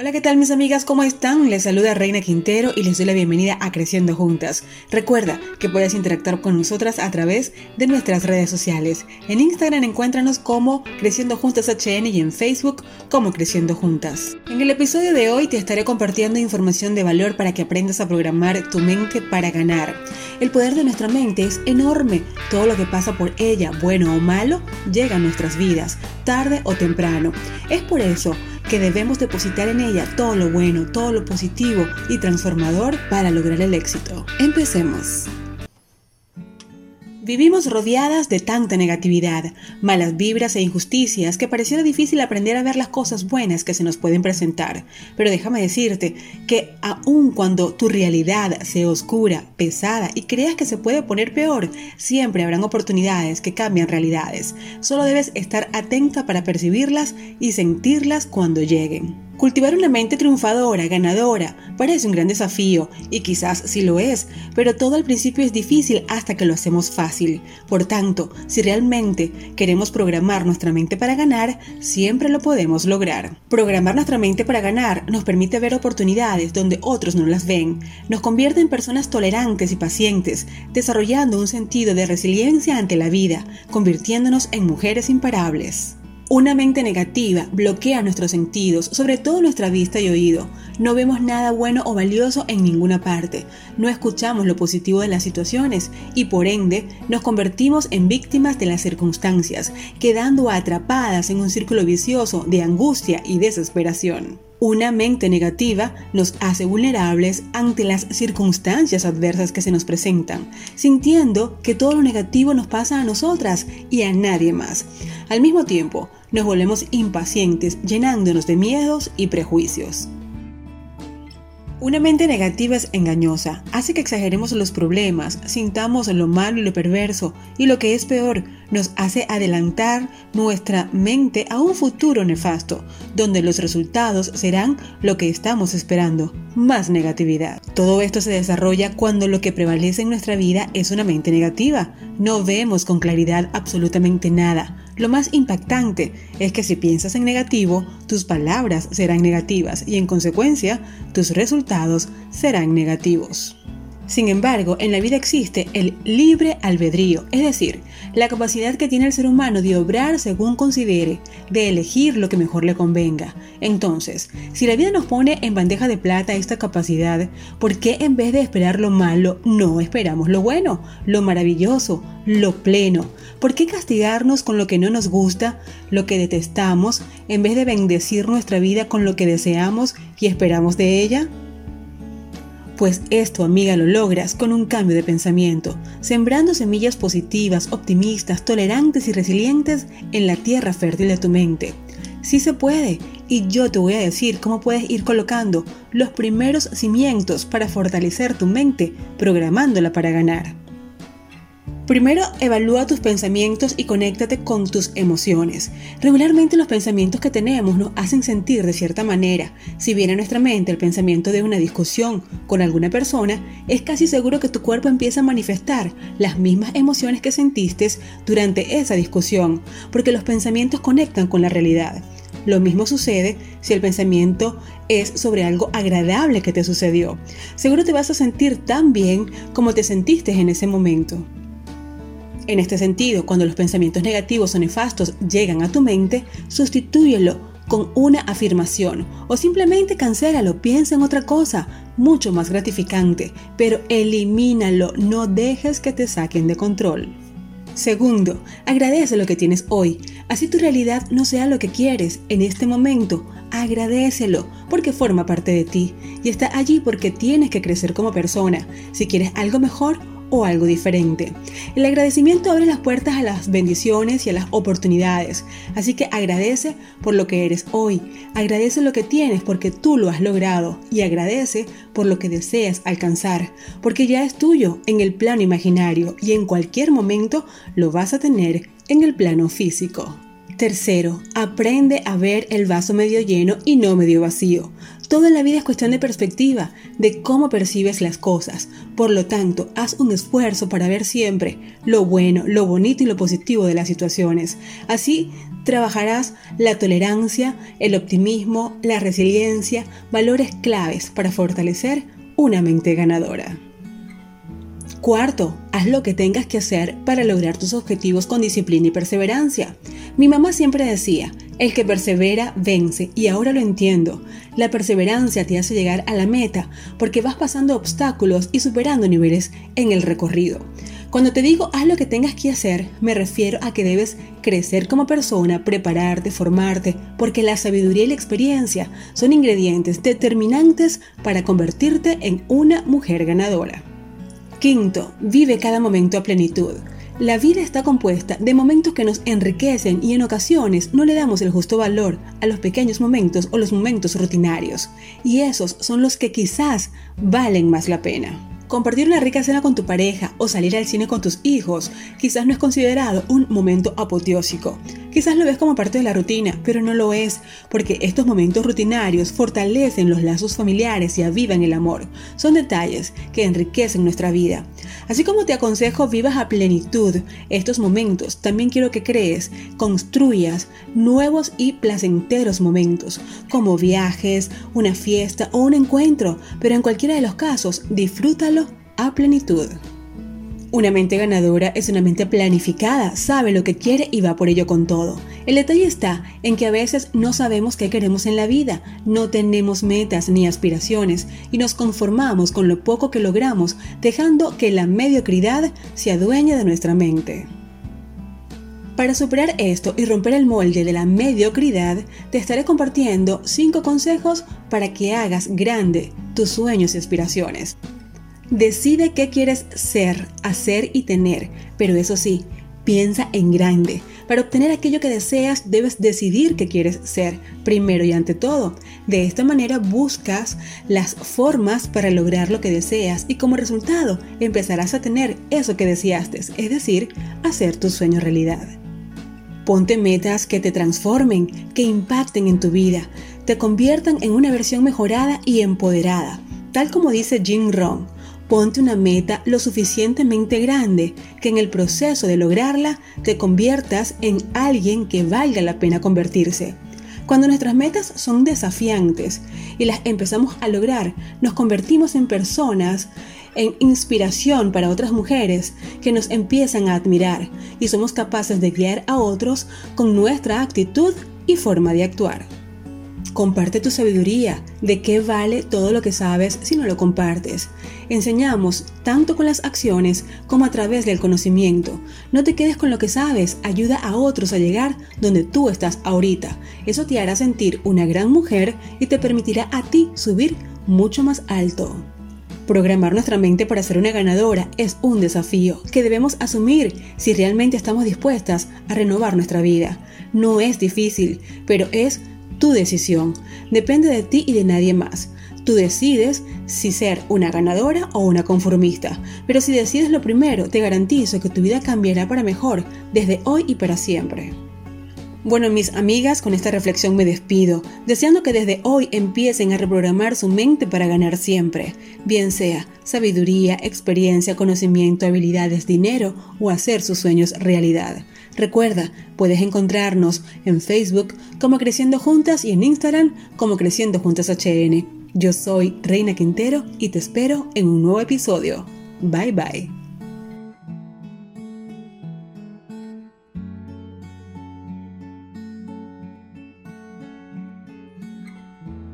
Hola, ¿qué tal mis amigas? ¿Cómo están? Les saluda Reina Quintero y les doy la bienvenida a Creciendo Juntas. Recuerda que puedes interactuar con nosotras a través de nuestras redes sociales. En Instagram encuéntranos como Creciendo Juntas HN y en Facebook como Creciendo Juntas. En el episodio de hoy te estaré compartiendo información de valor para que aprendas a programar tu mente para ganar. El poder de nuestra mente es enorme. Todo lo que pasa por ella, bueno o malo, llega a nuestras vidas, tarde o temprano. Es por eso que debemos depositar en ella todo lo bueno, todo lo positivo y transformador para lograr el éxito. Empecemos. Vivimos rodeadas de tanta negatividad, malas vibras e injusticias que pareciera difícil aprender a ver las cosas buenas que se nos pueden presentar. Pero déjame decirte que aun cuando tu realidad sea oscura, pesada y creas que se puede poner peor, siempre habrán oportunidades que cambian realidades. Solo debes estar atenta para percibirlas y sentirlas cuando lleguen. Cultivar una mente triunfadora, ganadora, parece un gran desafío, y quizás sí lo es, pero todo al principio es difícil hasta que lo hacemos fácil. Por tanto, si realmente queremos programar nuestra mente para ganar, siempre lo podemos lograr. Programar nuestra mente para ganar nos permite ver oportunidades donde otros no las ven, nos convierte en personas tolerantes y pacientes, desarrollando un sentido de resiliencia ante la vida, convirtiéndonos en mujeres imparables. Una mente negativa bloquea nuestros sentidos, sobre todo nuestra vista y oído. No vemos nada bueno o valioso en ninguna parte. No escuchamos lo positivo de las situaciones y por ende nos convertimos en víctimas de las circunstancias, quedando atrapadas en un círculo vicioso de angustia y desesperación. Una mente negativa nos hace vulnerables ante las circunstancias adversas que se nos presentan, sintiendo que todo lo negativo nos pasa a nosotras y a nadie más. Al mismo tiempo, nos volvemos impacientes, llenándonos de miedos y prejuicios. Una mente negativa es engañosa, hace que exageremos los problemas, sintamos lo malo y lo perverso, y lo que es peor, nos hace adelantar nuestra mente a un futuro nefasto, donde los resultados serán lo que estamos esperando, más negatividad. Todo esto se desarrolla cuando lo que prevalece en nuestra vida es una mente negativa. No vemos con claridad absolutamente nada, lo más impactante es que si piensas en negativo, tus palabras serán negativas y en consecuencia tus resultados serán negativos. Sin embargo, en la vida existe el libre albedrío, es decir, la capacidad que tiene el ser humano de obrar según considere, de elegir lo que mejor le convenga. Entonces, si la vida nos pone en bandeja de plata esta capacidad, ¿por qué en vez de esperar lo malo, no esperamos lo bueno, lo maravilloso, lo pleno? ¿Por qué castigarnos con lo que no nos gusta, lo que detestamos, en vez de bendecir nuestra vida con lo que deseamos y esperamos de ella? Pues esto, amiga, lo logras con un cambio de pensamiento, sembrando semillas positivas, optimistas, tolerantes y resilientes en la tierra fértil de tu mente. Sí se puede, y yo te voy a decir cómo puedes ir colocando los primeros cimientos para fortalecer tu mente, programándola para ganar. Primero, evalúa tus pensamientos y conéctate con tus emociones. Regularmente los pensamientos que tenemos nos hacen sentir de cierta manera. Si viene a nuestra mente el pensamiento de una discusión con alguna persona, es casi seguro que tu cuerpo empieza a manifestar las mismas emociones que sentiste durante esa discusión, porque los pensamientos conectan con la realidad. Lo mismo sucede si el pensamiento es sobre algo agradable que te sucedió. Seguro te vas a sentir tan bien como te sentiste en ese momento. En este sentido, cuando los pensamientos negativos o nefastos llegan a tu mente, sustitúyelo con una afirmación o simplemente cancélalo, piensa en otra cosa, mucho más gratificante, pero elimínalo, no dejes que te saquen de control. Segundo, agradece lo que tienes hoy. Así tu realidad no sea lo que quieres en este momento. Agradecelo porque forma parte de ti y está allí porque tienes que crecer como persona. Si quieres algo mejor, o algo diferente. El agradecimiento abre las puertas a las bendiciones y a las oportunidades, así que agradece por lo que eres hoy, agradece lo que tienes porque tú lo has logrado y agradece por lo que deseas alcanzar, porque ya es tuyo en el plano imaginario y en cualquier momento lo vas a tener en el plano físico. Tercero, aprende a ver el vaso medio lleno y no medio vacío. Todo en la vida es cuestión de perspectiva, de cómo percibes las cosas. Por lo tanto, haz un esfuerzo para ver siempre lo bueno, lo bonito y lo positivo de las situaciones. Así trabajarás la tolerancia, el optimismo, la resiliencia, valores claves para fortalecer una mente ganadora. Cuarto, haz lo que tengas que hacer para lograr tus objetivos con disciplina y perseverancia. Mi mamá siempre decía, el que persevera vence, y ahora lo entiendo. La perseverancia te hace llegar a la meta porque vas pasando obstáculos y superando niveles en el recorrido. Cuando te digo haz lo que tengas que hacer, me refiero a que debes crecer como persona, prepararte, formarte, porque la sabiduría y la experiencia son ingredientes determinantes para convertirte en una mujer ganadora. Quinto, vive cada momento a plenitud. La vida está compuesta de momentos que nos enriquecen y en ocasiones no le damos el justo valor a los pequeños momentos o los momentos rutinarios. Y esos son los que quizás valen más la pena. Compartir una rica cena con tu pareja o salir al cine con tus hijos quizás no es considerado un momento apoteósico. Quizás lo ves como parte de la rutina, pero no lo es, porque estos momentos rutinarios fortalecen los lazos familiares y avivan el amor. Son detalles que enriquecen nuestra vida. Así como te aconsejo vivas a plenitud estos momentos, también quiero que crees, construyas nuevos y placenteros momentos, como viajes, una fiesta o un encuentro, pero en cualquiera de los casos, disfrútalo a plenitud. Una mente ganadora es una mente planificada, sabe lo que quiere y va por ello con todo. El detalle está en que a veces no sabemos qué queremos en la vida, no tenemos metas ni aspiraciones y nos conformamos con lo poco que logramos, dejando que la mediocridad se adueñe de nuestra mente. Para superar esto y romper el molde de la mediocridad, te estaré compartiendo 5 consejos para que hagas grande tus sueños y aspiraciones. Decide qué quieres ser, hacer y tener, pero eso sí, piensa en grande. Para obtener aquello que deseas debes decidir qué quieres ser, primero y ante todo. De esta manera buscas las formas para lograr lo que deseas y como resultado empezarás a tener eso que deseaste, es decir, hacer tu sueño realidad. Ponte metas que te transformen, que impacten en tu vida, te conviertan en una versión mejorada y empoderada, tal como dice Jim Rohn Ponte una meta lo suficientemente grande que en el proceso de lograrla te conviertas en alguien que valga la pena convertirse. Cuando nuestras metas son desafiantes y las empezamos a lograr, nos convertimos en personas en inspiración para otras mujeres que nos empiezan a admirar y somos capaces de guiar a otros con nuestra actitud y forma de actuar. Comparte tu sabiduría. ¿De qué vale todo lo que sabes si no lo compartes? Enseñamos tanto con las acciones como a través del conocimiento. No te quedes con lo que sabes, ayuda a otros a llegar donde tú estás ahorita. Eso te hará sentir una gran mujer y te permitirá a ti subir mucho más alto. Programar nuestra mente para ser una ganadora es un desafío que debemos asumir si realmente estamos dispuestas a renovar nuestra vida. No es difícil, pero es tu decisión. Depende de ti y de nadie más. Tú decides si ser una ganadora o una conformista. Pero si decides lo primero, te garantizo que tu vida cambiará para mejor desde hoy y para siempre. Bueno, mis amigas, con esta reflexión me despido, deseando que desde hoy empiecen a reprogramar su mente para ganar siempre, bien sea sabiduría, experiencia, conocimiento, habilidades, dinero o hacer sus sueños realidad. Recuerda, puedes encontrarnos en Facebook como Creciendo Juntas y en Instagram como Creciendo Juntas HN. Yo soy Reina Quintero y te espero en un nuevo episodio. Bye bye.